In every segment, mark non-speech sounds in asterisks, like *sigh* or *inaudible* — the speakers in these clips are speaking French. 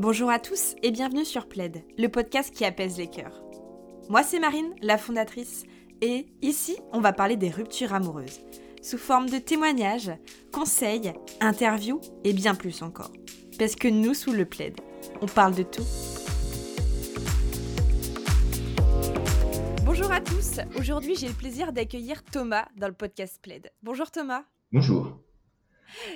Bonjour à tous et bienvenue sur Plaid, le podcast qui apaise les cœurs. Moi c'est Marine, la fondatrice, et ici on va parler des ruptures amoureuses, sous forme de témoignages, conseils, interviews et bien plus encore. Parce que nous sous le Plaid, on parle de tout. Bonjour à tous, aujourd'hui j'ai le plaisir d'accueillir Thomas dans le podcast Plaid. Bonjour Thomas. Bonjour.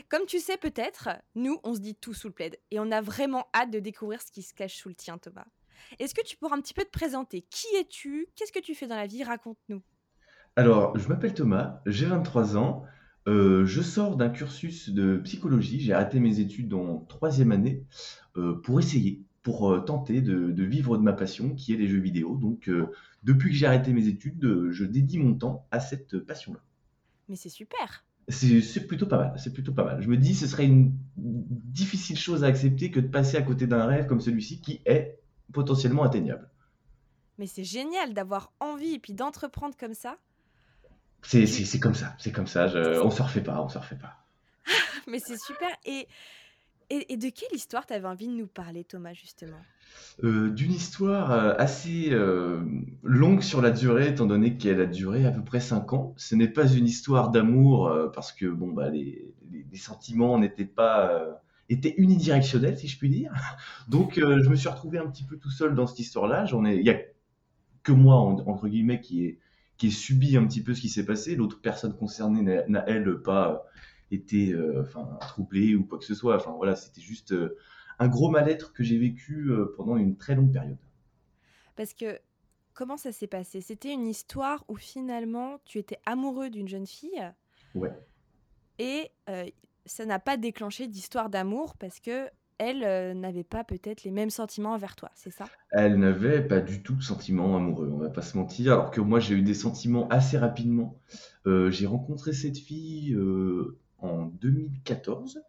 Comme tu sais peut-être, nous, on se dit tout sous le plaid et on a vraiment hâte de découvrir ce qui se cache sous le tien, Thomas. Est-ce que tu pourras un petit peu te présenter? Qui es-tu? Qu'est-ce que tu fais dans la vie? Raconte-nous. Alors, je m'appelle Thomas, j'ai 23 ans, euh, je sors d'un cursus de psychologie, j'ai arrêté mes études en troisième année euh, pour essayer, pour euh, tenter de, vivre de ma passion qui est les jeux vidéo. Donc, depuis que j'ai arrêté mes études, je dédie mon temps à cette passion-là. Mais c'est super c'est plutôt pas mal. C'est plutôt pas mal. Je me dis, ce serait une difficile chose à accepter que de passer à côté d'un rêve comme celui-ci qui est potentiellement atteignable. Mais c'est génial d'avoir envie et puis d'entreprendre comme ça. C'est comme ça, c'est comme ça. Je, on se refait pas, on se refait pas. *laughs* Mais c'est super. Et et, de quelle histoire tu avais envie de nous parler, Thomas, justement? Euh, D'une histoire euh, assez euh, longue sur la durée, étant donné qu'elle a duré à peu près 5 ans. Ce n'est pas une histoire d'amour, parce que bon, bah, les, sentiments n'étaient pas étaient unidirectionnels, si je puis dire. *laughs* Donc, je me suis retrouvé un petit peu tout seul dans cette histoire-là. Il n'y a que moi, entre guillemets, qui ai, qui subi un petit peu ce qui s'est passé. L'autre personne concernée n'a, elle, pas été euh, enfin troublé ou quoi que ce soit. Enfin voilà, c'était juste euh, un gros mal-être que j'ai vécu euh, pendant une très longue période. Parce que comment ça s'est passé? C'était une histoire où finalement tu étais amoureux d'une jeune fille. Ouais. Et ça n'a pas déclenché d'histoire d'amour parce que elle n'avait pas peut-être les mêmes sentiments envers toi, c'est ça? Elle n'avait pas du tout de sentiments amoureux, on va pas se mentir. Alors que moi j'ai eu des sentiments assez rapidement. j'ai rencontré cette fille 2014.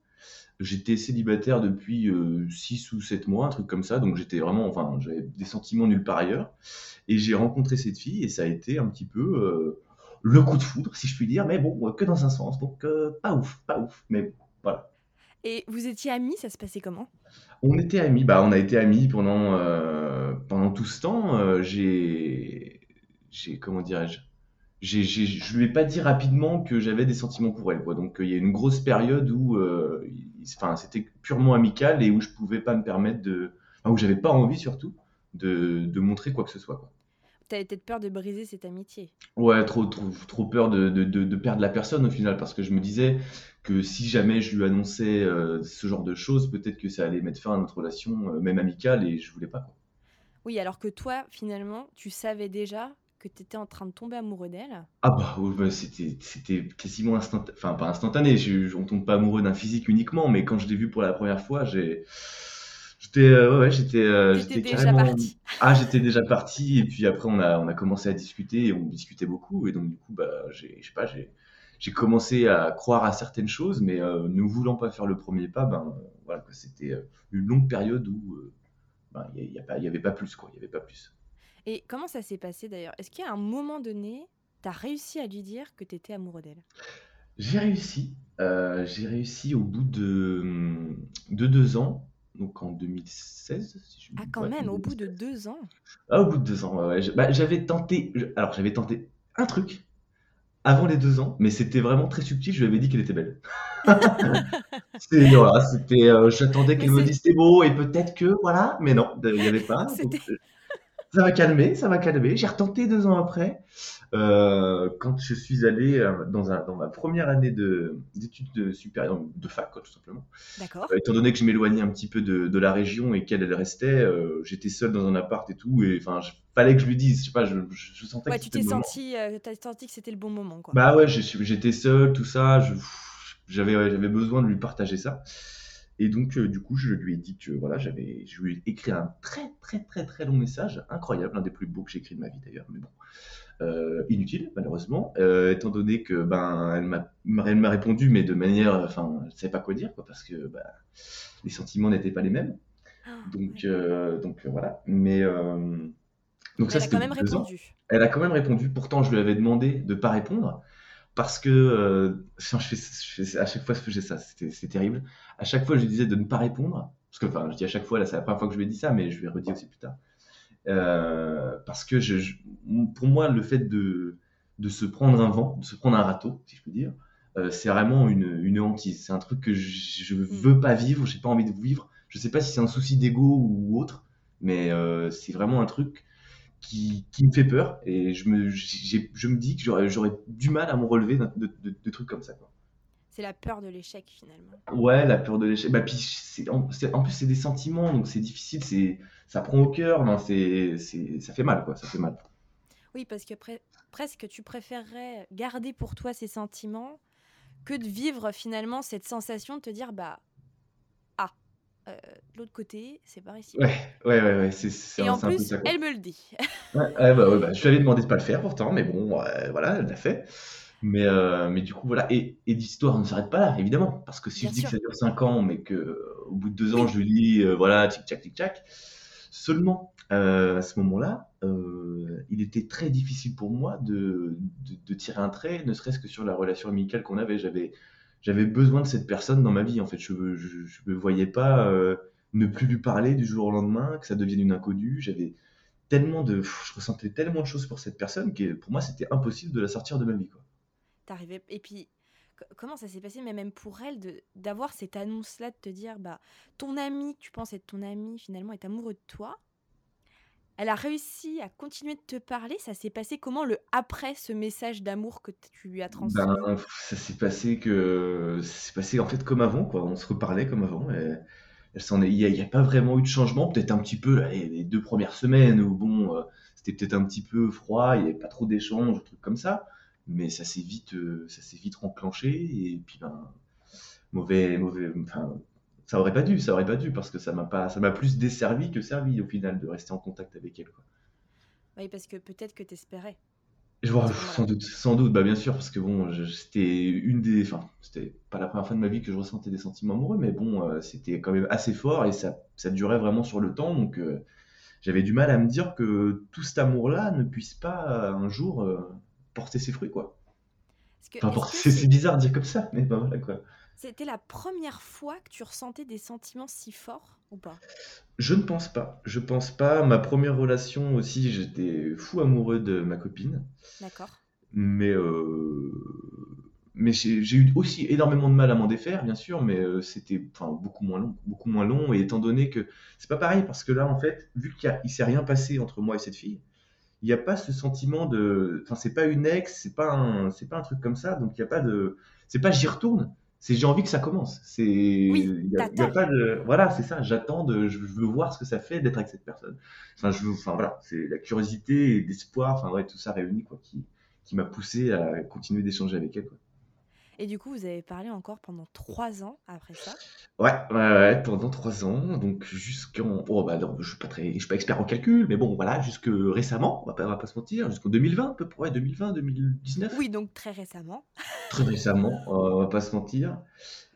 J'étais célibataire depuis 6 euh, ou 7 mois, un truc comme ça, donc j'étais vraiment, enfin, j'avais des sentiments nulle part ailleurs. Et j'ai rencontré cette fille et ça a été un petit peu euh, le coup de foudre, si je puis dire, mais bon, que dans un sens, donc euh, pas ouf, pas ouf, mais voilà. Et vous étiez amis, ça se passait comment? On était amis, bah on a été amis pendant, pendant tout ce temps. j'ai, j'ai, comment dirais-je? Je lui ai pas dit rapidement que j'avais des sentiments pour elle. Quoi. Donc euh, il y a une grosse période où euh, c'était purement amical et où je pouvais pas me permettre de. Enfin, où j'avais pas envie surtout de, de, montrer quoi que ce soit. Quoi. avais peut-être peur de briser cette amitié. Ouais, trop, trop, trop peur de, de, de, perdre la personne au final, parce que je me disais que si jamais je lui annonçais euh, ce genre de choses, peut-être que ça allait mettre fin à notre relation, même amicale, et je voulais pas. Quoi. Oui, alors que toi, finalement, tu savais déjà que tu étais en train de tomber amoureux d'elle Ah bah, bah c'était, c'était quasiment instantané, enfin pas instantané, je, on tombe pas amoureux d'un physique uniquement, mais quand je l'ai vu pour la première fois, j'ai... J'étais, euh, ouais, j'étais, euh, j'étais déjà parti. *laughs* Ah, j'étais déjà parti, et puis après on a, on a commencé à discuter, et on discutait beaucoup, et donc du coup, bah, j'ai, je sais pas, j'ai, j'ai commencé à croire à certaines choses, mais euh, ne voulant pas faire le premier pas, ben voilà, c'était une longue période où ben, il n'y a, y avait pas plus, quoi, il y avait pas plus. Et comment ça s'est passé d'ailleurs? Est-ce qu'à un moment donné, tu as réussi à lui dire que tu étais amoureux d'elle? J'ai réussi. Euh, j'ai réussi au bout de, de deux ans, donc en 2016. Si je... Ah, quand même, au bout de deux ans? Ah, au bout de deux ans, ouais. Bah, j'avais tenté, alors j'avais tenté un truc avant les deux ans, mais c'était vraiment très subtil. Je lui avais dit qu'elle était belle. *laughs* c'était, voilà, c'était, euh, j'attendais qu'elle me dise c'était beau et peut-être que, voilà, mais non, il n'y avait pas. Ça m'a calmé, ça m'a calmé. J'ai retenté deux ans après, euh, quand je suis allé euh, dans, un, dans ma première année d'études de, supérieures, de fac, tout simplement. D'accord. Euh, étant donné que je m'éloignais un petit peu de, de la région et qu'elle, elle restait, j'étais seul dans un appart et tout, et enfin, fallait que je lui dise, je sais pas, je, je, sentais ouais, que tu t'es senti, as senti que c'était le bon moment, quoi. Bah ouais, j'étais seul, tout ça, j'avais j'avais besoin de lui partager ça. Et donc, euh, du coup, je lui ai dit que voilà, j'avais, je lui ai écrit un très, très, très, très long message, incroyable, un des plus beaux que j'ai écrit de ma vie d'ailleurs, mais bon, euh, inutile malheureusement, euh, étant donné que ben, elle m'a, m'a répondu, mais de manière, enfin, je savais pas quoi dire, quoi, parce que bah, les sentiments n'étaient pas les mêmes. Ah, donc, donc voilà. Mais donc ça, elle a quand même répondu. Elle a quand même répondu. Pourtant, je lui avais demandé de pas répondre parce que euh, je fais, à chaque fois je faisais ça, c'était terrible. À chaque fois je lui disais de ne pas répondre parce que enfin, je dis à chaque fois, là, c'est la première fois que je lui ai dit ça, mais je vais redire aussi plus tard. Euh, parce que je, pour moi, le fait de, de se prendre un vent, de se prendre un râteau, si je peux dire, euh, c'est vraiment une, une hantise. C'est un truc que je ne mm. veux pas vivre, j'ai pas envie de vivre. Je sais pas si c'est un souci d'ego ou autre, mais c'est vraiment un truc qui, qui, me fait peur et je me, je me dis que j'aurais du mal à me relever de, de, de, trucs comme ça. C'est la peur de l'échec finalement. Ouais, la peur de l'échec. Bah, puis en, en, plus, c'est des sentiments, donc c'est difficile, c'est ça prend au cœur, non, c'est ça fait mal, quoi, ça fait mal. Oui, parce que presque tu préférerais garder pour toi ces sentiments que de vivre finalement cette sensation de te dire bah ah euh, de l'autre côté c'est pas ici. Ouais ouais ouais, ouais c'est et en plus elle me le dit. *laughs* ouais, bah, ouais, bah, je lui avais demandé de pas le faire pourtant mais bon voilà elle l'a fait. Mais, euh, mais du coup, voilà. Et, et l'histoire ne s'arrête pas là, évidemment. Parce que si je dis que ça dure 5 ans, mais qu'au bout de 2 ans, je lui dis, euh, voilà, tic-tac, tic-tac, seulement euh, à ce moment-là, euh, il était très difficile pour moi de, de, tirer un trait, ne serait-ce que sur la relation amicale qu'on avait. J'avais, j'avais besoin de cette personne dans ma vie. En fait, je ne je, me voyais pas euh, ne plus lui parler du jour au lendemain, que ça devienne une inconnue. J'avais tellement de, je ressentais tellement de choses pour cette personne que pour moi, c'était impossible de la sortir de ma vie. Quoi. T'arrivais, et puis comment ça s'est passé, mais même pour elle, d'avoir cette annonce-là, de te dire, bah, ton ami, tu penses être ton ami, finalement, est amoureux de toi elle a réussi à continuer de te parler. Ça s'est passé comment le après ce message d'amour que tu lui as transmis? Ben, Ça s'est passé que c'est passé en fait comme avant, quoi. On se reparlait comme avant. Et il n'y a, pas vraiment eu de changement. Peut-être un petit peu les deux premières semaines où bon, euh, c'était peut-être un petit peu froid, il n'y avait pas trop d'échanges, trucs comme ça. Mais ça s'est vite, euh, ça s'est vite enclenché et puis ben mauvais, mauvais, enfin ça aurait pas dû, ça aurait pas dû, parce que ça m'a pas, ça m'a plus desservi que servi au final de rester en contact avec elle. Quoi. Oui, parce que peut-être que t'espérais. Je vois, sans doute, sans doute, bah bien sûr, parce que bon, c'était une des, enfin, c'était pas la première fois de ma vie que je ressentais des sentiments amoureux, mais bon, euh, c'était quand même assez fort et ça, ça durait vraiment sur le temps, donc euh, j'avais du mal à me dire que tout cet amour-là ne puisse pas un jour euh, porter ses fruits, quoi. enfin, c'est bizarre de dire comme ça, mais bah voilà quoi. C'était la première fois que tu ressentais des sentiments si forts ou pas? Je ne pense pas. Je pense pas. Ma première relation aussi, j'étais fou amoureux de ma copine. D'accord. Mais, euh, mais j'ai eu aussi énormément de mal à m'en défaire, bien sûr, mais euh, c'était enfin, beaucoup moins long, beaucoup moins long. Et étant donné que c'est pas pareil, parce que là, en fait, vu qu'il ne s'est rien passé entre moi et cette fille, il n'y a pas ce sentiment de, enfin, c'est pas une ex, c'est pas un, c'est pas un truc comme ça, donc il y a pas de, c'est pas j'y retourne c'est j'ai envie que ça commence. C'est oui, y a, y a pas de voilà, c'est ça. J'attends de, je veux voir ce que ça fait d'être avec cette personne. Enfin, je veux, enfin voilà, c'est la curiosité et l'espoir, enfin ouais, tout ça réuni quoi, qui qui m'a poussé à continuer d'échanger avec elle. Quoi. Et du coup, vous avez parlé encore pendant trois ans après ça Ouais, ouais, ouais pendant trois ans. Donc jusqu'en. Oh, bah non, je suis pas très, je suis pas expert en calcul, mais bon, voilà, jusque récemment, on va pas, va pas se mentir, jusqu'en 2020 à peu près, 2020, 2019. Oui, donc très récemment. *laughs* Très récemment, on va pas se mentir.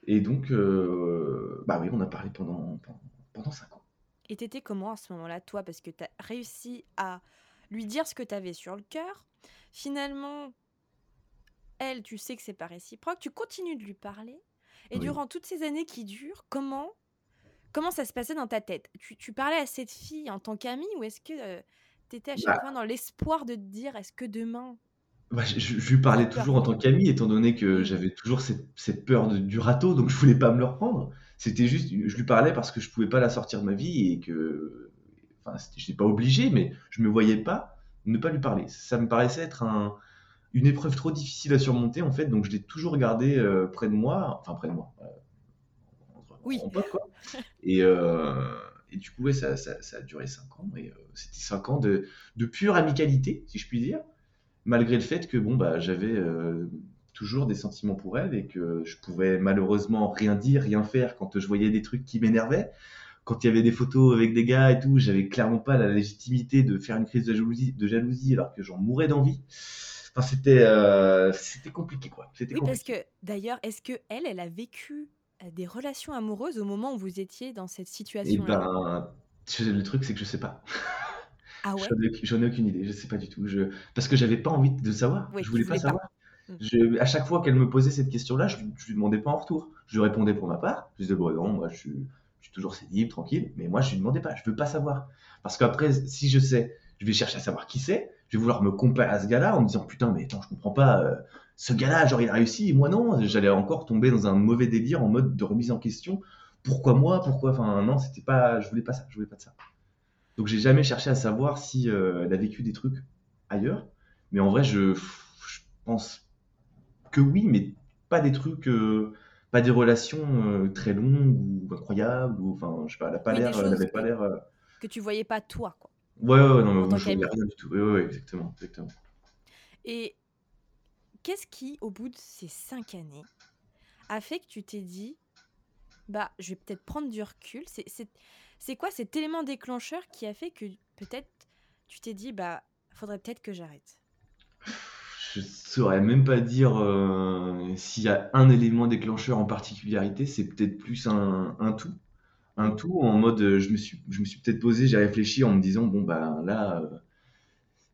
Et donc, euh, bah oui, on a parlé pendant, pendant, cinq ans. Et t'étais comment à ce moment-là, toi? Parce que tu as réussi à lui dire ce que tu avais sur le cœur. Finalement, elle, tu sais que c'est pas réciproque, tu continues de lui parler. Et durant toutes ces années qui durent, comment, comment ça se passait dans ta tête? Tu, parlais à cette fille en tant qu'amie ou est-ce que euh, tu étais à chaque bah fois dans l'espoir de te dire est-ce que demain. Bah, je, lui parlais toujours en tant qu'amie, étant donné que j'avais toujours cette, peur du râteau, donc je voulais pas me le reprendre. C'était juste, je lui parlais parce que je pouvais pas la sortir de ma vie et que. Enfin, je n'étais pas obligé, mais je me voyais pas ne pas lui parler. Ça me paraissait être un, une épreuve trop difficile à surmonter en fait, donc je l'ai toujours gardé euh, près de moi, enfin près de moi, euh, oui. quoi. *laughs* Et, euh, et, du coup, ouais, ça, ça, ça, a duré 5 ans, et c'était 5 ans de, de, pure amicalité, si je puis dire, malgré le fait que bon, bah, j'avais toujours des sentiments pour elle et que je pouvais malheureusement rien dire, rien faire quand je voyais des trucs qui m'énervaient. Quand il y avait des photos avec des gars et tout, j'avais clairement pas la légitimité de faire une crise de jalousie, de jalousie alors que j'en mourais d'envie. Enfin, c'était euh, c'était compliqué quoi. Oui, parce que d'ailleurs, est-ce que elle, elle a vécu euh, des relations amoureuses au moment où vous étiez dans cette eh situation ben, le truc c'est que je sais pas. Ah *laughs* ouais? J'en ai, aucune idée, je sais pas du tout. Je... Parce que j'avais pas envie de savoir. je voulais pas savoir. Je... À chaque fois qu'elle me posait cette question-là, je, je lui demandais pas en retour. Je lui répondais pour ma part. Je disais bon non, moi je suis, je suis toujours libre, tranquille, mais moi, je lui demandais pas, je veux pas savoir. Parce qu'après, si je sais, je vais chercher à savoir qui c'est, je vais vouloir me comparer à ce gars-là en me disant, putain, mais attends, je comprends pas, euh, ce gars-là, genre, il a réussi, et moi, non, j'allais encore tomber dans un mauvais délire en mode de remise en question. Pourquoi moi? Pourquoi? Enfin, non, c'était pas, je voulais pas ça, je voulais pas de ça. Donc, j'ai jamais cherché à savoir si euh, elle a vécu des trucs ailleurs. Mais en vrai, je, je pense que oui, mais pas des trucs, euh, pas des relations très longues ou incroyables. Ou, enfin, je sais pas, elle a pas Oui, des l'air, elle choses avait pas l'air. que tu voyais pas toi, quoi, Ouais, ouais, ouais, non, mais en moi, je rien du tout. Ouais, ouais, ouais, exactement, exactement. Et qu'est-ce qui, au bout de ces cinq années, a fait que tu t'es dit, bah, je vais peut-être prendre du recul. C'est, c'est, c'est quoi cet élément déclencheur qui a fait que peut-être tu t'es dit, bah, faudrait peut-être que j'arrête? Je saurais même pas dire euh, s'il y a un élément déclencheur en particularité, c'est peut-être plus un, un tout. Un tout en mode, euh, je me suis, je me suis peut-être posé, j'ai réfléchi en me disant, bon, bah là, euh,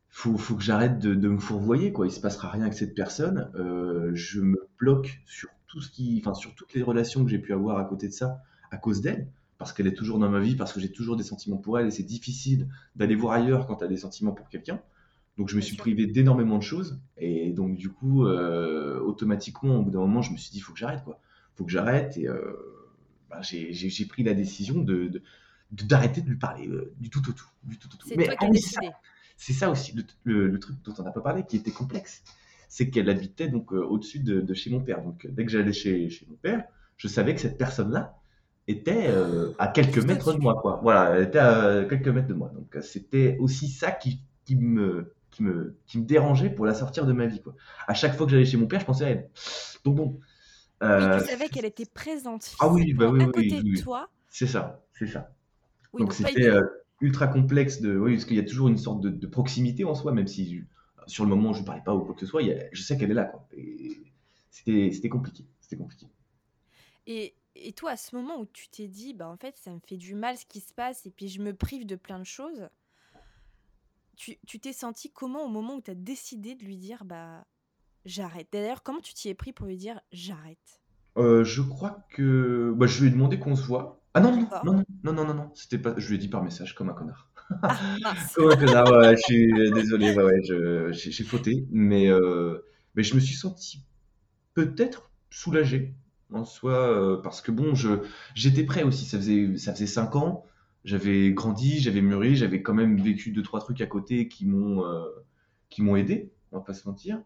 faut, faut que j'arrête de, de me fourvoyer, quoi. Il se passera rien avec cette personne. Euh, je me bloque sur tout ce qui, enfin, sur toutes les relations que j'ai pu avoir à côté de ça à cause d'elle, parce qu'elle est toujours dans ma vie, parce que j'ai toujours des sentiments pour elle, et c'est difficile d'aller voir ailleurs quand tu as des sentiments pour quelqu'un. Donc je me suis privé d'énormément de choses, et donc du coup, euh, automatiquement, au bout d'un moment, je me suis dit, il faut que j'arrête, quoi. faut que j'arrête, et bah, j'ai pris la décision de, d'arrêter de lui parler euh, du tout au tout, du tout au tout. C'est Mais c'est ça, décidé. c'est ça aussi le, le- le truc dont on n'a pas parlé, qui était complexe, c'est qu'elle habitait donc euh, au-dessus de, de chez mon père. Donc euh, dès que j'allais chez, chez mon père, je savais que cette personne-là était euh, à quelques mètres de moi, quoi. Voilà, elle était à quelques mètres de moi. Donc c'était aussi ça qui, qui me, qui me, qui me dérangeait pour la sortir de ma vie, quoi. À chaque fois que j'allais chez mon père, je pensais à elle. Donc bon, Euh, tu savais qu'elle était présente ah oui, bah oui, à oui, côté oui, de toi. c'est ça, c'est ça. Donc c'était euh, ultra complexe de, oui, parce qu'il y a toujours une sorte de, de proximité en soi, même si je- sur le moment je ne parlais pas ou quoi que ce soit, il y a- je sais qu'elle est là, c'était, compliqué, c'était compliqué. Et, et toi, à ce moment où tu t'es dit, bah en fait, ça me fait du mal ce qui se passe et puis je me prive de plein de choses, tu tu t'es senti comment au moment où tu as décidé de lui dire, bah j'arrête. D'ailleurs, comment tu t'y es pris pour lui dire j'arrête Euh, je crois que, bah, je lui ai demandé qu'on se voit. Ah non, non, non, non, non, non, non, c'était pas, je lui ai dit par message comme un connard. Ah, *laughs* Comme un connard, ouais, je suis désolé, ouais, ouais, je- j'ai fauté, mais, euh, mais je me suis senti peut-être soulagé en soi, euh, parce que bon, je, j'étais prêt aussi, ça faisait, ça faisait cinq ans, j'avais grandi, j'avais mûri, j'avais quand même vécu deux, trois trucs à côté qui m'ont euh, qui m'ont aidé, on va pas se mentir.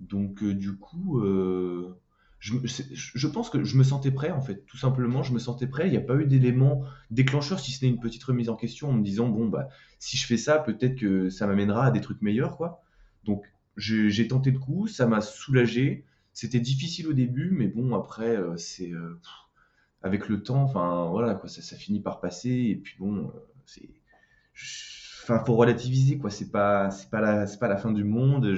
Donc euh, du coup, euh, je, je pense que je me sentais prêt en fait, tout simplement, je me sentais prêt. Il n'y a pas eu d'élément déclencheur, si ce n'est une petite remise en question en me disant bon bah si je fais ça, peut-être que ça m'amènera à des trucs meilleurs quoi. Donc j'ai tenté le coup, ça m'a soulagé. C'était difficile au début, mais bon après euh, c'est avec le temps, enfin voilà quoi, ça, finit par passer et puis bon, c'est Enfin, faut relativiser, quoi. C'est pas, c'est pas la, c'est pas la fin du monde.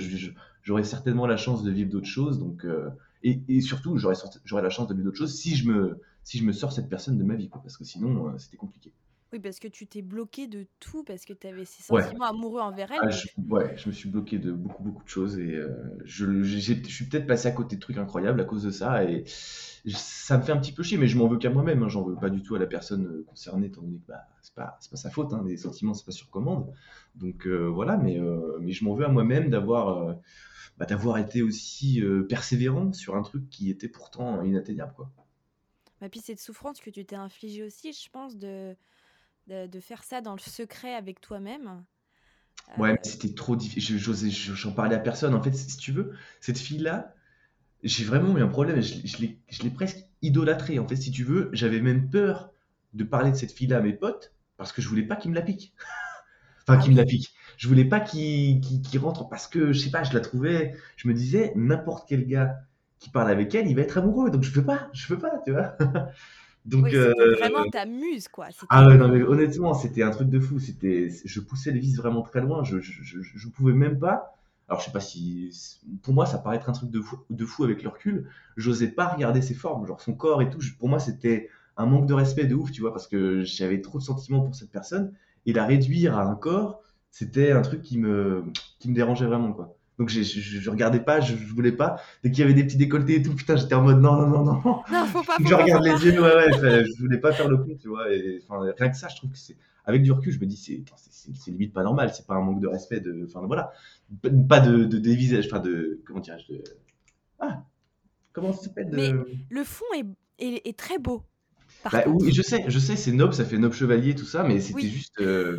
J'aurai certainement la chance de vivre d'autres choses, donc euh, et, et surtout, j'aurai sorti- j'aurai la chance de vivre d'autres choses si je me, si je me sors cette personne de ma vie, quoi. Parce que sinon, euh, c'était compliqué. Oui, parce que tu t'es bloqué de tout, parce que tu avais ces Ouais. sentiments amoureux envers elle. Ah, je, ouais, je me suis bloqué de beaucoup, beaucoup de choses et euh, je, suis peut-être passé à côté de trucs incroyables à cause de ça et ça me fait un petit peu chier, mais je m'en veux qu'à moi-même, hein, j'en veux pas du tout à la personne concernée, étant donné que bah, c'est pas, pas sa faute, hein, les sentiments, c'est pas sur commande. Donc euh, voilà, mais, euh, mais je m'en veux à moi-même d'avoir bah, d'avoir été aussi euh, persévérant sur un truc qui était pourtant inatteignable, quoi. bah, puis cette souffrance que tu t'es infligée aussi, je pense, de, de, de faire ça dans le secret avec toi-même. Ouais, Euh, mais c'était trop difficile. J'en parlais à personne. En fait, si tu veux, cette fille-là, j'ai vraiment eu un problème. Je, je l'ai presque idolâtrée. En fait, si tu veux, j'avais même peur de parler de cette fille-là à mes potes parce que je voulais pas qu'ils me la piquent. *laughs* Enfin, ah qu'ils me la piquent. Je voulais pas qu'ils rentrent parce que, je sais pas, je la trouvais. Je me disais, n'importe quel gars qui parle avec elle, il va être amoureux. Donc, je peux pas, je peux pas, tu vois. *laughs* Donc, oui, euh, c'était vraiment ta muse, quoi. ah ouais, non, mais honnêtement, c'était un truc de fou. C'était, je poussais le vice vraiment très loin. Je, je, je, je pouvais même pas. Alors, je sais pas si, pour moi, ça paraît être un truc de fou, de fou avec le recul. J'osais pas regarder ses formes, genre son corps et tout. Je- Pour moi, c'était un manque de respect de ouf, tu vois, parce que j'avais trop de sentiments pour cette personne. Et la réduire à un corps, c'était un truc qui me, qui me dérangeait vraiment, quoi. Donc je, je, regardais pas, je, je voulais pas. Dès qu'il y avait des petits décolletés et tout, putain, j'étais en mode non, non, non, non. Non, faut pas. Faut je regarde les yeux, ouais, ouais, je, je, voulais pas faire le con, tu vois. Et, enfin, rien que ça, je trouve que c'est. Avec du recul, je me dis, c'est limite pas normal, c'est pas un manque de respect, de. Enfin, voilà. Pas de, de dévisage, enfin, de. Comment dirais-je de... Ah Comment ça s'appelle de... Mais le fond est, est, est très beau. Bah, oui, je sais, je sais, c'est noble, ça fait noble chevalier, tout ça, mais c'était juste. Euh,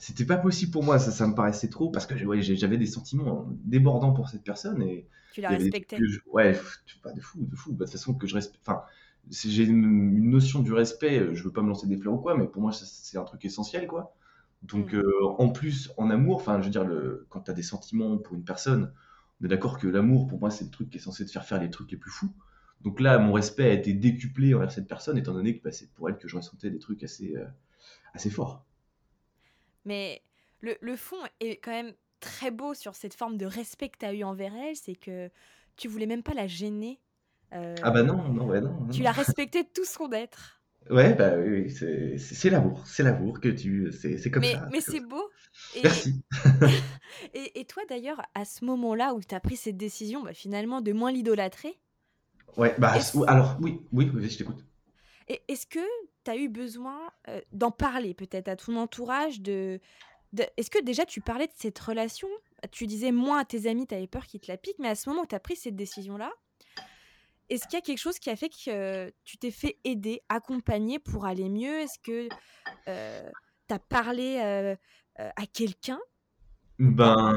c'était pas possible pour moi, ça, ça me paraissait trop, parce que j'avais des sentiments débordants pour cette personne. Et tu la respectais Ouais, pas de fou, de fou. Bah, de toute façon, que je respecte. Enfin, j'ai une, notion du respect, je veux pas me lancer des fleurs ou quoi, mais pour moi, c'est un truc essentiel, quoi. Donc, mm. euh, en plus, en amour, enfin, je veux dire, le, quand tu as des sentiments pour une personne, on est d'accord que l'amour, pour moi, c'est le truc qui est censé te faire faire les trucs les plus fous. Donc là, mon respect a été décuplé envers cette personne, étant donné que bah, c'est pour elle que je ressentais des trucs assez, euh, assez forts. Mais le, le, fond est quand même très beau sur cette forme de respect que tu as eu envers elle, c'est que tu voulais même pas la gêner. Euh, ah bah non, non, ouais, non, Tu l'as *laughs* respecté tout son être. Ouais, bah oui, c'est l'amour, c'est l'amour que tu. C'est comme ça. Mais c'est beau. Et, Merci. *laughs* *laughs* et, et, toi d'ailleurs, à ce moment-là où tu as pris cette décision, bah, finalement, de moins l'idolâtrer, Ouais, bah, alors oui, oui, oui, je t'écoute. Est-ce que tu as eu besoin euh, d'en parler peut-être à ton entourage de, Est-ce que déjà tu parlais de cette relation? Tu disais moins à tes amis, tu avais peur qu'ils te la piquent, mais à ce moment où tu as pris cette décision-là, est-ce qu'il y a quelque chose qui a fait que tu t'es fait aider, accompagner pour aller mieux? Est-ce que euh, tu as parlé euh, à quelqu'un? Ben,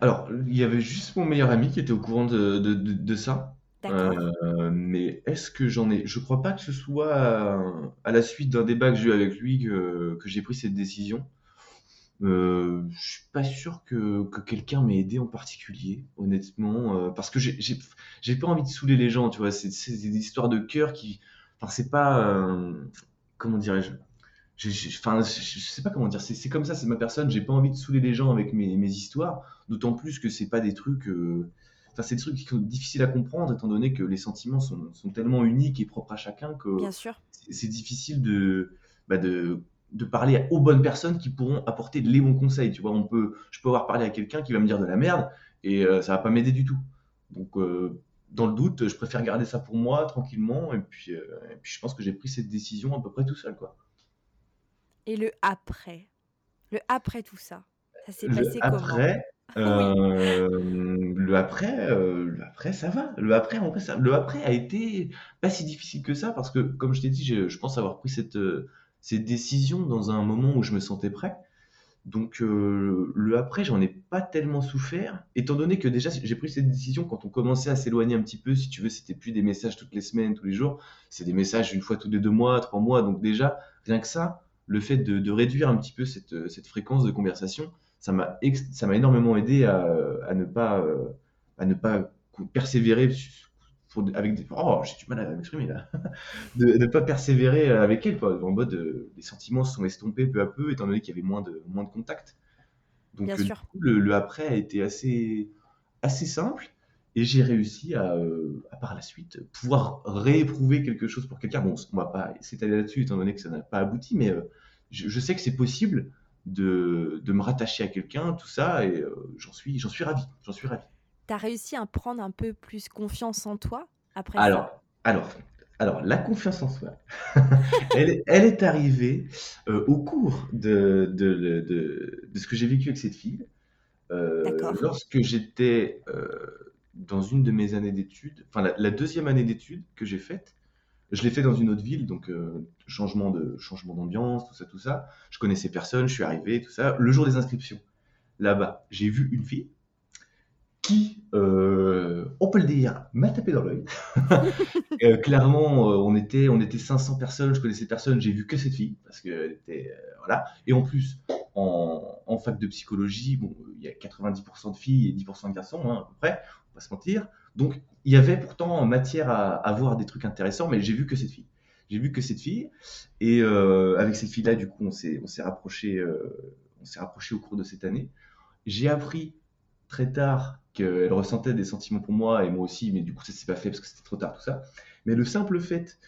alors, il y avait juste mon meilleur ami qui était au courant de, de, de ça. Euh, mais est-ce que j'en ai Je crois pas que ce soit à, la suite d'un débat que j'ai eu avec lui que, j'ai pris cette décision. Euh, je suis pas sûr que, que quelqu'un m'ait aidé en particulier, honnêtement, euh, parce que j'ai pas envie de saouler les gens, tu vois. C'est des histoires de cœur qui, enfin, c'est pas, euh, comment dirais-je Enfin, je sais pas comment dire. C'est comme ça, c'est ma personne. J'ai pas envie de saouler les gens avec mes, mes histoires, d'autant plus que c'est pas des trucs c'est des trucs qui sont difficiles à comprendre étant donné que les sentiments sont, sont tellement uniques et propres à chacun que c'est difficile de, bah de, de, parler aux bonnes personnes qui pourront apporter les bons conseils. Tu vois, on peut, je peux avoir parlé à quelqu'un qui va me dire de la merde et euh, ça va pas m'aider du tout. Donc, euh, dans le doute, je préfère garder ça pour moi tranquillement et puis, euh, et puis je pense que j'ai pris cette décision à peu près tout seul, quoi. Et le après, le après tout ça, ça s'est passé après, comment euh, le après, euh, le après, ça va. Le après, en vrai, ça, le après a été pas si difficile que ça parce que, comme je t'ai dit, je, pense avoir pris cette, euh, cette décision dans un moment où je me sentais prêt. Donc, le après, j'en ai pas tellement souffert, étant donné que déjà, j'ai pris cette décision quand on commençait à s'éloigner un petit peu. Si tu veux, c'était plus des messages toutes les semaines, tous les jours. C'est des messages une fois tous les deux mois, trois mois. Donc, déjà, rien que ça, le fait de, de réduire un petit peu cette, cette fréquence de conversation, ça m'a ça m'a énormément aidé à, à ne pas euh, à ne pas persévérer avec des oh j'ai du mal à m'exprimer là. *laughs* De ne pas persévérer avec elle quoi en mode euh, les sentiments se sont estompés peu à peu étant donné qu'il y avait moins de moins de contact. Donc euh, le, après a été assez assez simple et j'ai réussi à, à, par la suite pouvoir rééprouver quelque chose pour quelqu'un. Bon on va pas s'étaler là-dessus étant donné que ça n'a pas abouti mais je, je, sais que c'est possible de, de me rattacher à quelqu'un, tout ça, et euh, j'en suis, j'en suis ravi. J'en suis ravi. Tu as réussi à prendre un peu plus confiance en toi après alors, ça? Alors, alors, la confiance en soi, *laughs* elle, elle, est arrivée euh, au cours de, de, de, de, ce que j'ai vécu avec cette fille. Euh, lorsque j'étais dans une de mes années d'études, enfin la, la, deuxième année d'études que j'ai faite, je l'ai fait dans une autre ville, donc euh, changement de changement d'ambiance, tout ça, tout ça. Je connaissais personne, je suis arrivé, tout ça. Le jour des inscriptions, là-bas, j'ai vu une fille qui, euh, on peut le dire, m'a tapé dans l'œil. *laughs* euh, clairement, on était, on était 500 personnes, je connaissais personne, j'ai vu que cette fille parce qu'elle était, voilà. Et en plus, en, en, fac de psychologie, bon, il y a 90% de filles et 10% de garçons, hein, à peu près, on va se mentir. Donc, il y avait pourtant matière à, à voir des trucs intéressants, mais j'ai vu que cette fille. J'ai vu que cette fille. Et euh, avec cette fille-là, du coup, on s'est, on s'est rapproché, euh, on s'est rapproché au cours de cette année. J'ai appris très tard qu'elle ressentait des sentiments pour moi et moi aussi, mais du coup, ça s'est pas fait parce que c'était trop tard, tout ça. Mais le simple fait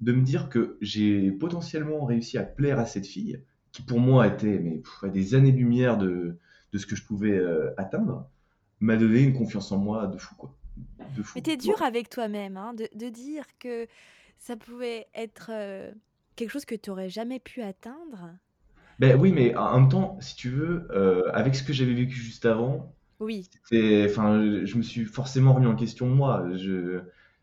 de me dire que j'ai potentiellement réussi à plaire à cette fille, qui pour moi était mais, des années-lumière de, de ce que je pouvais euh, atteindre, m'a donné une confiance en moi de fou, quoi. De fou. Mais t'es dur avec toi-même, hein, de, de dire que ça pouvait être euh, quelque chose que tu aurais jamais pu atteindre. Ben oui, mais en même temps, si tu veux, euh, avec ce que j'avais vécu juste avant, Oui, enfin, je, me suis forcément remis en question moi. Je,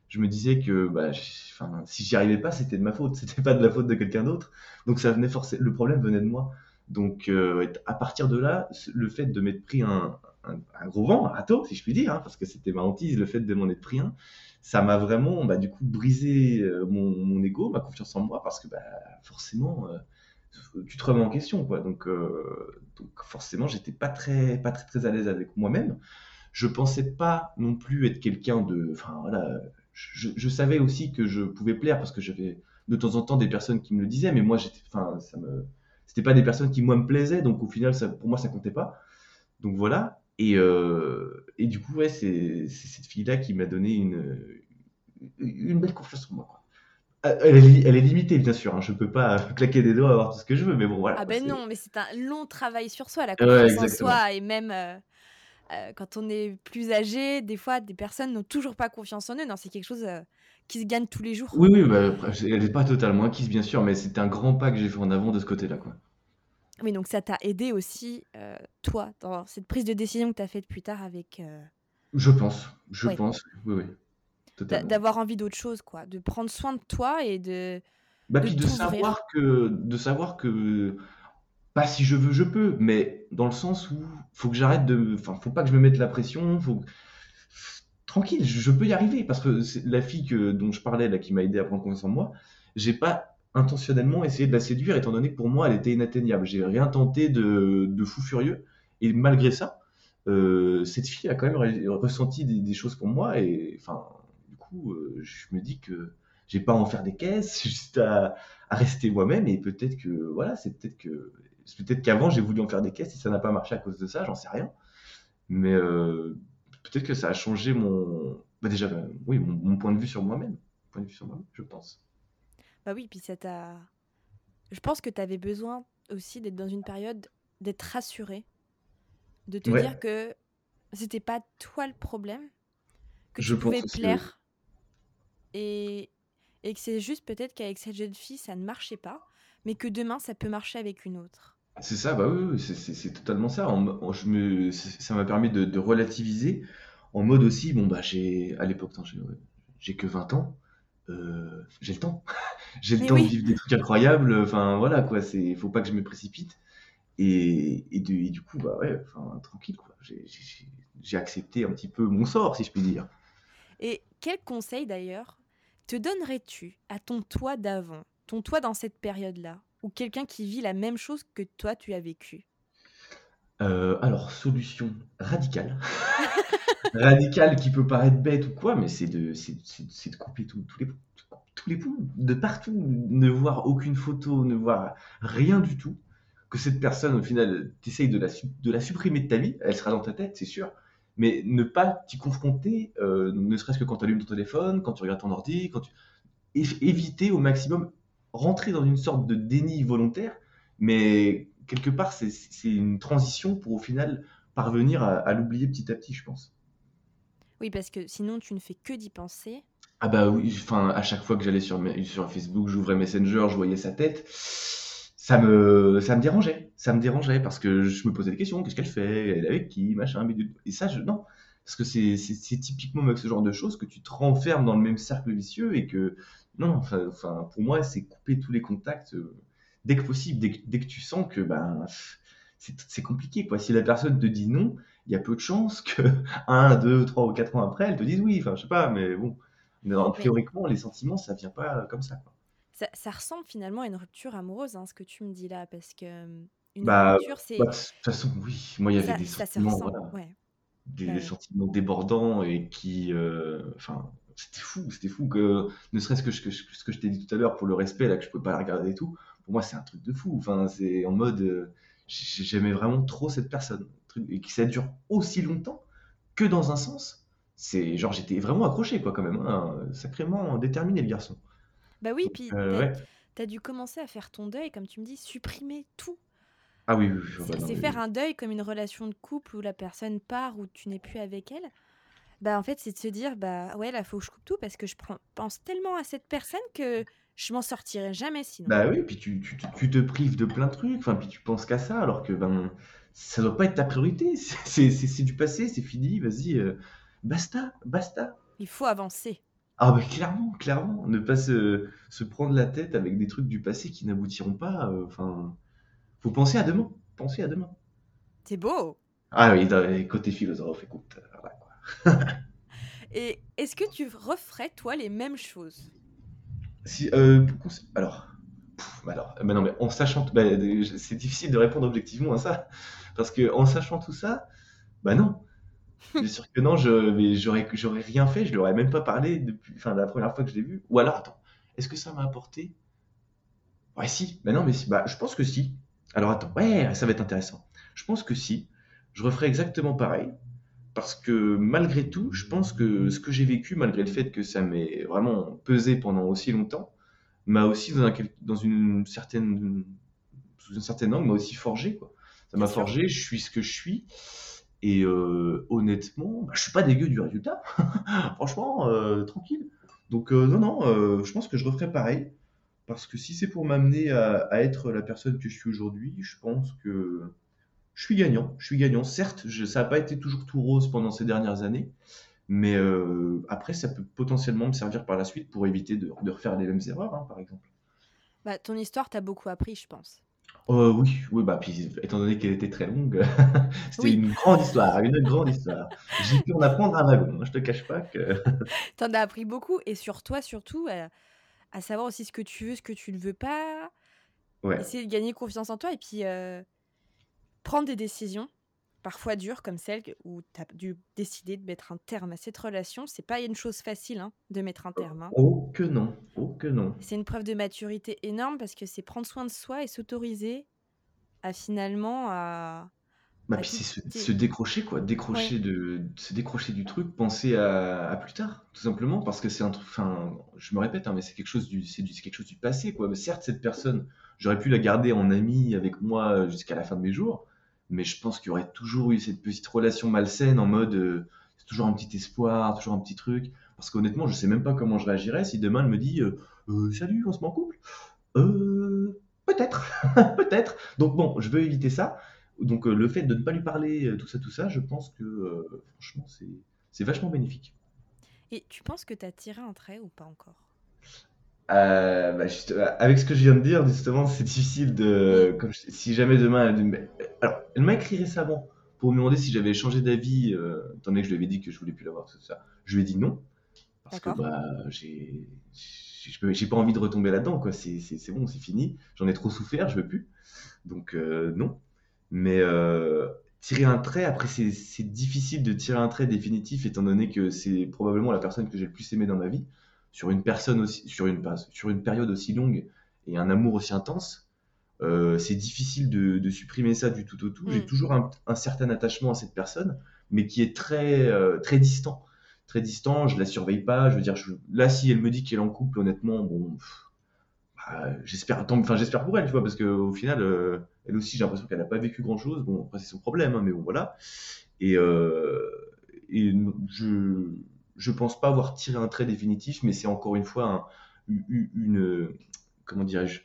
je me disais que, bah, enfin, si j'y arrivais pas, c'était de ma faute, *laughs* c'était pas de la faute de quelqu'un d'autre. Donc ça venait forcément, le problème venait de moi. Donc euh, à partir de là, le fait de m'être pris un, un, gros vent, un râteau, si je puis dire, hein, parce que c'était ma hantise, le fait de m'en être pris un, ça m'a vraiment, bah, du coup, brisé euh, mon, mon ego, ma confiance en moi, parce que, bah, forcément. euh, tu te remets en question, quoi. Donc, euh, donc forcément, j'étais pas très, pas très, très à l'aise avec moi-même. Je pensais pas non plus être quelqu'un de, enfin voilà, je, je savais aussi que je pouvais plaire parce que j'avais de temps en temps des personnes qui me le disaient, mais moi j'étais, enfin ça me, c'était pas des personnes qui moi me plaisaient, donc au final ça, pour moi ça comptait pas. Donc voilà. Et, euh, et du coup ouais, c'est cette fille-là qui m'a donné une, une belle confiance en moi. quoi. Euh, Elle est, li- elle est limitée, bien sûr. Hein. Je peux pas *laughs* claquer des doigts, avoir tout ce que je veux, mais bon, voilà. Ah ben non, mais c'est un long travail sur soi, la Ouais, confiance en soi, et même euh, euh, quand on est plus âgé, des fois, des personnes n'ont toujours pas confiance en eux. Non, c'est quelque chose euh, qui se gagne tous les jours. Oui, oui, bah, après, elle n'est pas totalement acquise, bien sûr, mais c'est un grand pas que j'ai fait en avant de ce côté-là, quoi. Oui, donc ça t'a aidé aussi, euh, toi, dans cette prise de décision que tu as faite plus tard avec... euh, Je pense, je ouais, pense, oui, oui, d'a- totalement. d'avoir envie d'autre chose, quoi, de prendre soin de toi et de, Bah, de puis de t'ouvrir. savoir que, de savoir que, pas si je veux, je peux, mais dans le sens où faut que j'arrête de, enfin, faut pas que je me mette la pression, faut, tranquille, je, je peux y arriver, parce que c'est la fille que, dont je parlais, là, qui m'a aidé à prendre confiance en moi, j'ai pas intentionnellement essayé de la séduire, étant donné que pour moi, elle était inatteignable. J'ai rien tenté de, de fou furieux, et malgré ça, euh, cette fille a quand même ressenti des, choses pour moi, et enfin, du coup, euh, je me dis que j'ai pas à en faire des caisses, *laughs* juste à, rester moi-même, et peut-être que, voilà, c'est peut-être que, peut-être qu'avant j'ai voulu en faire des caisses et ça n'a pas marché à cause de ça, j'en sais rien. Mais euh, peut-être que ça a changé mon, bah déjà, oui, mon point de vue sur moi-même, point de vue sur moi, je pense. Bah oui, puis ça t'a... Je pense que tu avais besoin aussi d'être dans une période, d'être rassuré, de te dire que c'était pas toi le problème, que je tu pouvais plaire et, et que c'est juste peut-être qu'avec cette jeune fille, ça ne marchait pas, mais que demain, ça peut marcher avec une autre. C'est ça, bah oui, oui, c'est totalement ça. Je me, ça m'a permis de, de relativiser en mode aussi, bon bah j'ai, à l'époque, j'ai que 20 ans, euh, j'ai le temps. *laughs* J'ai le temps de vivre des trucs incroyables, enfin voilà quoi, c'est, faut pas que je me précipite. Et, et, de- et du coup, bah ouais, enfin tranquille quoi. J'ai accepté un petit peu mon sort, si je puis dire. Et quel conseil d'ailleurs te donnerais-tu à ton toi d'avant, ton toi dans cette période-là, ou quelqu'un qui vit la même chose que toi tu as vécu? Euh, alors, solution radicale. *laughs* Radicale qui peut paraître bête ou quoi, mais c'est de, c'est, de couper tous les, tous les ponts, de partout, ne voir aucune photo, ne voir rien du tout. Que cette personne, au final, t'essayes de la, de la supprimer de ta vie, elle sera dans ta tête, c'est sûr, mais ne pas t'y confronter, euh, ne serait-ce que quand tu allumes ton téléphone, quand tu regardes ton ordi, quand tu... éviter au maximum, rentrer dans une sorte de déni volontaire, mais quelque part, c'est une transition pour au final parvenir à l'oublier petit à petit, je pense. Oui, parce que sinon tu ne fais que d'y penser. Ah bah oui, enfin, à chaque fois que j'allais sur, sur Facebook, j'ouvrais Messenger, je voyais sa tête, ça me, ça me dérangeait, ça me dérangeait parce que je me posais des questions, qu'est-ce qu'elle fait, elle est avec qui, machin, et ça, je, non, parce que c'est typiquement avec ce genre de choses que tu te renfermes dans le même cercle vicieux et que, non, enfin, enfin, pour moi, c'est couper tous les contacts euh, dès que possible, dès que, dès que tu sens que, ben, c'est c'est compliqué, quoi. Si la personne te dit non, il y a peu de chances que *laughs* un, deux, trois ou quatre ans après, elle te dise oui, enfin, je sais pas, mais bon. Mais non, théoriquement, les sentiments, ça vient pas comme ça, quoi. ça, ça ressemble finalement à une rupture amoureuse, hein, ce que tu me dis là, parce que euh, une Bah, rupture, bah, c'est de toute façon, oui. Moi, il y avait des sentiments, ressemble. voilà, Ouais, des, bah des sentiments débordants et qui, euh, enfin, c'était fou, c'était fou que, ne serait-ce que, ce que je t'ai dit tout à l'heure pour le respect, là, que je peux pas la regarder et tout. Pour moi, c'est un truc de fou. Enfin, c'est en mode, euh, j'aimais vraiment trop cette personne, et que ça dure aussi longtemps que dans un sens. C'est genre, j'étais vraiment accroché, quoi, quand même, hein, sacrément déterminé, le garçon. Bah oui, puis euh, t'as, ouais. t'as dû commencer à faire ton deuil, comme tu me dis, supprimer tout. Ah oui, oui, oui, oh, bah C'est non, c'est faire oui. un deuil comme une relation de couple où la personne part, où tu n'es plus avec elle. Bah en fait, c'est de se dire, bah ouais, là, faut que je coupe tout parce que je prends- pense tellement à cette personne que je m'en sortirai jamais sinon. Bah oui, puis tu, tu, te tu te prives de plein de trucs, enfin, puis tu penses qu'à ça, alors que ben, ça doit pas être ta priorité. *laughs* C'est c'est- c'est du passé, c'est fini, vas-y, euh, basta, basta. Il faut avancer. Ah bah clairement, clairement, ne pas se, se prendre la tête avec des trucs du passé qui n'aboutiront pas. euh, Enfin, faut penser à demain, penser à demain. C'est beau. Ah oui, côtés philosophes, écoute, euh, voilà quoi. *laughs* Et est-ce que tu referais, toi, les mêmes choses? Si, euh, alors, pff, alors, bah non mais en sachant, bah, euh, c'est difficile de répondre objectivement à ça, parce que en sachant tout ça, bah non. *laughs* Bien sûr que non, j'aurais, rien fait, je lui aurais même pas parlé depuis, enfin, la première fois que je l'ai vu. Ou alors, attends, est-ce que ça m'a apporté? Ouais, si. Bah non, mais si. Bah, je pense que si. Alors attends, ouais, ça va être intéressant. Je pense que si. Je referais exactement pareil. Parce que malgré tout, je pense que ce que j'ai vécu, malgré le fait que ça m'ait vraiment pesé pendant aussi longtemps, m'a aussi, dans, un dans une certaine, sous une certaine angle, m'a aussi forgé, quoi. Ça m'a forgé, je suis ce que je suis. Et euh, honnêtement, bah, je suis pas dégueu du résultat. *laughs* Franchement, euh, tranquille. Donc euh, non, non, je pense que je referais pareil. Parce que si c'est pour m'amener à, être la personne que je suis aujourd'hui, je pense que je suis gagnant. Je suis gagnant. Certes, ça n'a pas été toujours tout rose pendant ces dernières années, mais après, ça peut potentiellement me servir par la suite pour éviter de, de refaire les mêmes erreurs, hein, par exemple. Bah, ton histoire t'a beaucoup appris, je pense. Euh, oui, oui, bah puis étant donné qu'elle était très longue, *laughs* c'était Oui, une grande histoire, une grande histoire. J'ai pu en apprendre un wagon. hein, je te cache pas que. *laughs* t'en as appris beaucoup et sur toi surtout, à savoir aussi ce que tu veux, ce que tu ne veux pas, Ouais. essayer de gagner confiance en toi et puis euh, prendre des décisions, parfois dures comme celle où tu as dû décider de mettre un terme à cette relation. C'est pas une chose facile hein, de mettre un terme. hein. Oh que non, oh que non. C'est une preuve de maturité énorme parce que c'est prendre soin de soi et s'autoriser à finalement à, Bah à puis c'est se, décrocher quoi, Ouais, décrocher de, se décrocher du truc, penser à, à plus tard, tout simplement, parce que c'est un truc, enfin, je me répète, hein, mais c'est quelque chose du, c'est du, c'est quelque chose du passé quoi. Mais certes, cette personne, j'aurais pu la garder en amie avec moi jusqu'à la fin de mes jours, mais je pense qu'il y aurait toujours eu cette petite relation malsaine en mode, euh, c'est toujours un petit espoir, toujours un petit truc, parce qu'honnêtement, je sais même pas comment je réagirais si demain elle me dit, euh, Euh, salut, on se met en couple? Peut-être, *laughs* peut-être. Donc bon, je veux éviter ça. Donc le fait de ne pas lui parler, tout ça, tout ça, je pense que franchement, c'est vachement bénéfique. Et tu penses que tu as tiré un trait ou pas encore? Euh, bah, juste, euh, avec ce que je viens de dire, justement, c'est difficile de. Comme je- si jamais demain. Elle, alors, elle m'a écrit récemment pour me demander si j'avais changé d'avis, euh, étant donné que je lui avais dit que je voulais plus l'avoir, tout ça. Je lui ai dit non, parce que bah, j'ai pas envie de retomber là-dedans, quoi. C'est bon, c'est fini. J'en ai trop souffert, je veux plus. Donc, euh, non. Mais tirer un trait, après, c'est c'est difficile de tirer un trait définitif, étant donné que c'est probablement la personne que j'ai le plus aimée dans ma vie. Sur une personne aussi, sur une, sur une période aussi longue et un amour aussi intense, euh, c'est difficile de, de supprimer ça du tout au tout. J'ai Mm. toujours un, un certain attachement à cette personne, mais qui est très, euh, très distant. Très distant, je la surveille pas. Je veux dire, je- là, si elle me dit qu'elle est en couple, honnêtement, bon, bah, j'espère, enfin, j'espère pour elle, tu vois, parce qu'au final, euh, elle aussi, j'ai l'impression qu'elle n'a pas vécu grand-chose. Bon, après, c'est son problème, hein, mais bon, voilà. Et, je, je pense pas avoir tiré un trait définitif, mais c'est encore une fois un- une, une- comment dirais-je,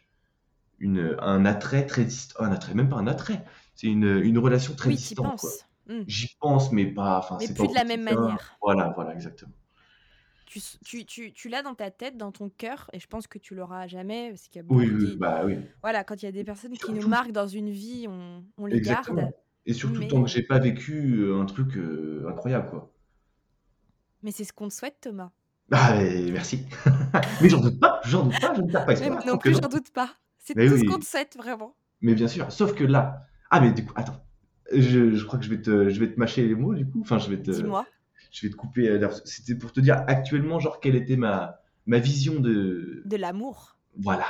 une, un attrait très distant, un attrait, même pas un attrait, c'est une, une relation très Oui, distante, quoi. penses. Mm. J'y pense, mais pas, enfin, Mais c'est pas plus au de la même manière. Voilà, voilà, exactement. Tu, s- tu, tu, tu l'as dans ta tête, dans ton cœur, et je pense que tu l'auras jamais, parce qu'il y a Oui, beaucoup oui, de... bah oui. Voilà, quand il y a des personnes qui nous marquent dans une vie, on, on les garde, exactement. Et surtout tant mais, que j'ai pas vécu euh, un truc euh, incroyable, quoi. Mais c'est ce qu'on te souhaite, Thomas. Ah, et merci. *laughs* Mais j'en doute pas, j'en doute pas, je ne perds pas espoir, non plus, j'en doute pas. C'est Mais tout ce qu'on te souhaite, vraiment. mais bien sûr. Sauf que là, ah mais du coup, attends, je, je crois que je vais te, je vais te mâcher les mots du coup. Enfin, je vais te, Dis-moi. je vais te couper. euh, C'était pour te dire actuellement, genre quelle était ma, ma vision de, De l'amour. voilà,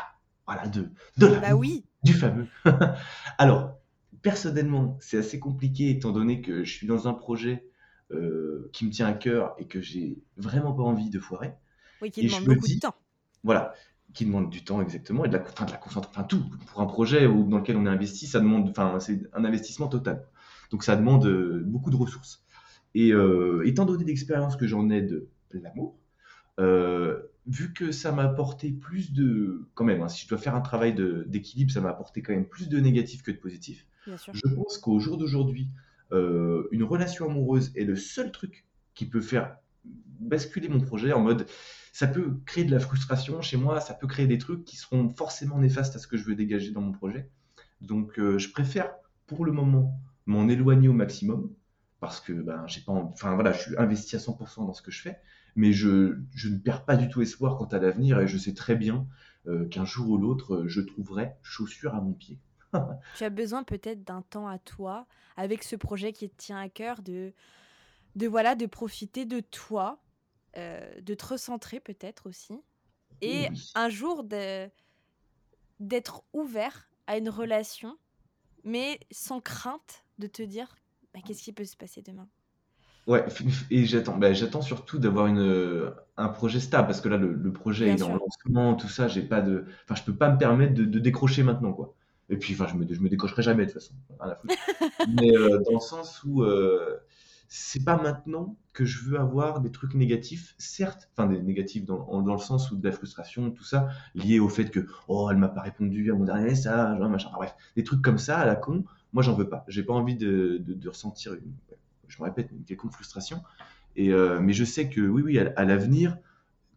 voilà, de, de Bah l'amour, oui. du fameux. *laughs* Alors, personnellement, c'est assez compliqué étant donné que je suis dans un projet euh, qui me tient à cœur et que j'ai vraiment pas envie de foirer. Oui, qui Et demande me beaucoup de dis, temps. voilà, qui demande du temps exactement et de la, enfin, de la concentration, enfin tout. Pour un projet ou dans lequel on est investi, ça demande, enfin c'est un investissement total. Donc ça demande euh, beaucoup de ressources. Et euh, étant donné l'expérience que j'en ai de l'amour, euh, vu que ça m'a apporté plus de, quand même, hein, si je dois faire un travail d'équilibre, ça m'a apporté quand même plus de négatif que de positif. Je pense qu'au jour d'aujourd'hui, une relation amoureuse est le seul truc qui peut faire basculer mon projet en mode ça peut créer de la frustration chez moi, ça peut créer des trucs qui seront forcément néfastes à ce que je veux dégager dans mon projet. Donc euh, je préfère pour le moment m'en éloigner au maximum parce que ben je suis investi à 100% dans ce que je fais, mais je, je ne perds pas du tout espoir quant à l'avenir et je sais très bien euh, qu'un jour ou l'autre je trouverai chaussure à mon pied. *laughs* tu as besoin peut-être d'un temps à toi avec ce projet qui te tient à cœur de de voilà de profiter de toi euh, de te recentrer peut-être aussi, et un jour d'être ouvert à une relation, mais sans crainte de te dire bah, qu'est-ce qui peut se passer demain? Ouais, et j'attends, bah, j'attends surtout d'avoir une, un projet stable parce que là, le, projet est en lancement, tout ça, j'ai pas de, enfin, je peux pas me permettre de, décrocher maintenant, quoi. Et puis, enfin, je me, je me décrocherai jamais de toute façon, *laughs* Mais euh, dans le sens où euh, c'est pas maintenant que je veux avoir des trucs négatifs, certes, enfin des négatifs dans, le sens où de la frustration, tout ça, lié au fait que oh elle m'a pas répondu à mon dernier message, hein, machin, bref, des trucs comme ça à la con, moi j'en veux pas. J'ai pas envie de, ressentir, je me répète, une quelconque frustration. Et euh, mais je sais que oui, oui, à, l'avenir,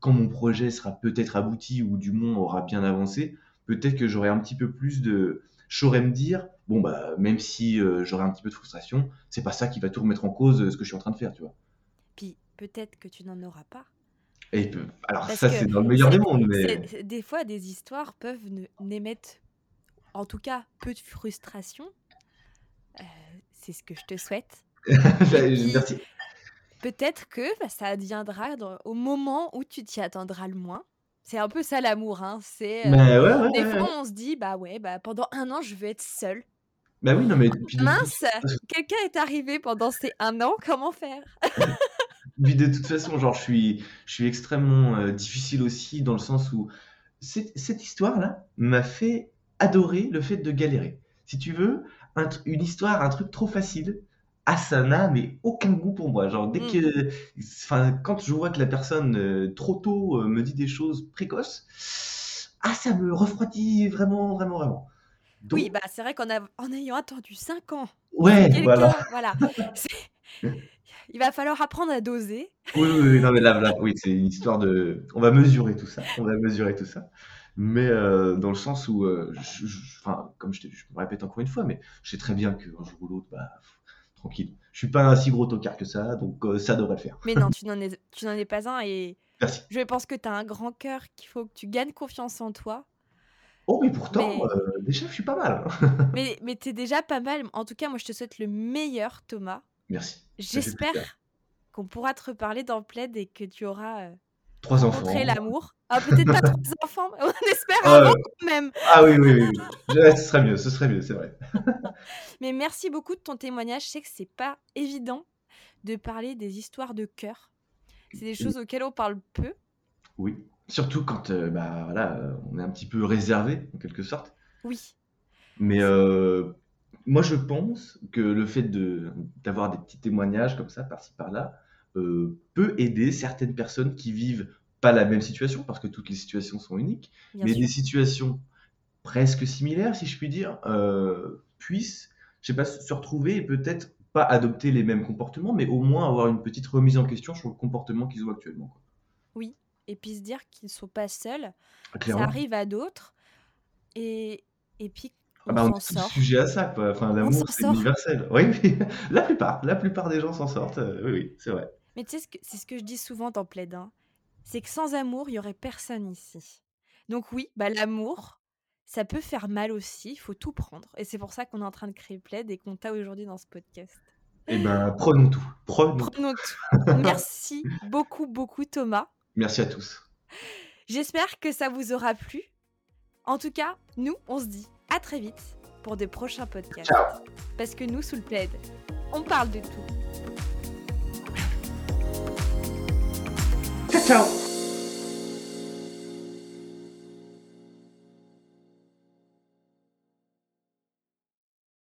quand mon projet sera peut-être abouti ou du moins aura bien avancé, peut-être que j'aurai un petit peu plus de, je saurais me dire bon bah même si euh, j'aurais un petit peu de frustration, c'est pas ça qui va tout remettre en cause euh, ce que je suis en train de faire, tu vois. Puis peut-être que tu n'en auras pas. Et alors ça c'est dans le meilleur des mondes, mais des fois des histoires peuvent n'émettre, en tout cas, peu de frustration. Euh, c'est ce que je te souhaite. *laughs* Merci. Peut-être que bah, ça adviendra au moment où tu t'y attendras le moins. C'est un peu ça l'amour, hein. C'est euh, des fois on se dit bah ouais bah pendant un an je veux être seule. Bah oui non mais mince quelqu'un est arrivé pendant ces un an comment faire? *laughs* Puis de toute façon genre je suis je suis extrêmement euh, difficile aussi dans le sens où cette, histoire là m'a fait adorer le fait de galérer. Si tu veux une histoire un truc trop facile Asana, mais aucun goût pour moi. Genre, dès mm. que. Enfin, quand je vois que la personne euh, trop tôt euh, me dit des choses précoces, ah, ça me refroidit vraiment, vraiment, vraiment. Oui, bah, c'est vrai qu'en en ayant attendu 5 ans, ouais, voilà. *laughs* voilà il va falloir apprendre à doser. Oui, oui, oui, non, mais là, là oui, c'est une histoire de. On va mesurer tout ça. On va mesurer tout ça. Mais euh, dans le sens où, enfin, comme je, je, me répète encore une fois, mais je sais très bien qu'un jour ou l'autre, bah, tranquille. Je suis pas un si gros tocard que ça, donc euh, ça devrait le faire. Mais non, tu n'en es, tu n'en es pas un et *laughs* Merci. je pense que tu as un grand cœur, qu'il faut que tu gagnes confiance en toi. Oh, mais pourtant, euh, déjà, je suis pas mal. *laughs* mais mais tu es déjà pas mal. En tout cas, moi, je te souhaite le meilleur, Thomas. Merci. J'espère qu'on pourra te reparler dans Plaid et que tu auras euh, Trois enfants. l'amour. Ah, peut-être pas *laughs* trois enfants, mais on espère ah, quand même. Ah oui, oui, oui. ce serait mieux, ce serait mieux, c'est vrai. *laughs* mais merci beaucoup de ton témoignage. Je sais que c'est pas évident de parler des histoires de cœur. C'est des choses auxquelles on parle peu. Oui, surtout quand euh, bah, voilà, on est un petit peu réservé, en quelque sorte. Oui. Mais euh, moi, je pense que le fait d'avoir des petits témoignages comme ça, par-ci, par-là, euh, peut aider certaines personnes qui vivent pas la même situation, parce que toutes les situations sont uniques, mais des situations presque similaires, si je puis dire, euh, puissent, je sais pas, se retrouver et peut-être pas adopter les mêmes comportements, mais au moins avoir une petite remise en question sur le comportement qu'ils ont actuellement. Oui, et puis se dire qu'ils ne sont pas seuls, ça arrive à d'autres, et, et puis ah bah, on, sort. sujet à ça, quoi. Enfin, l'amour, c'est universel. Oui, *laughs* la plupart, la plupart des gens s'en sortent. Euh, oui, oui, c'est vrai. Mais tu sais, c'est ce que je dis souvent dans Plaid, hein. c'est que sans amour, il y aurait personne ici. Donc oui, bah l'amour, ça peut faire mal aussi, il faut tout prendre. Et c'est pour ça qu'on est en train de créer Plaid et qu'on t'a aujourd'hui dans ce podcast. Eh ben, prenons tout. Prenons, prenons tout. *laughs* Merci beaucoup, beaucoup Thomas. Merci à tous. J'espère que ça vous aura plu. En tout cas, nous, on se dit à très vite pour de prochains podcasts. Ciao. Parce que nous, sous le plaid, on parle de tout. Ciao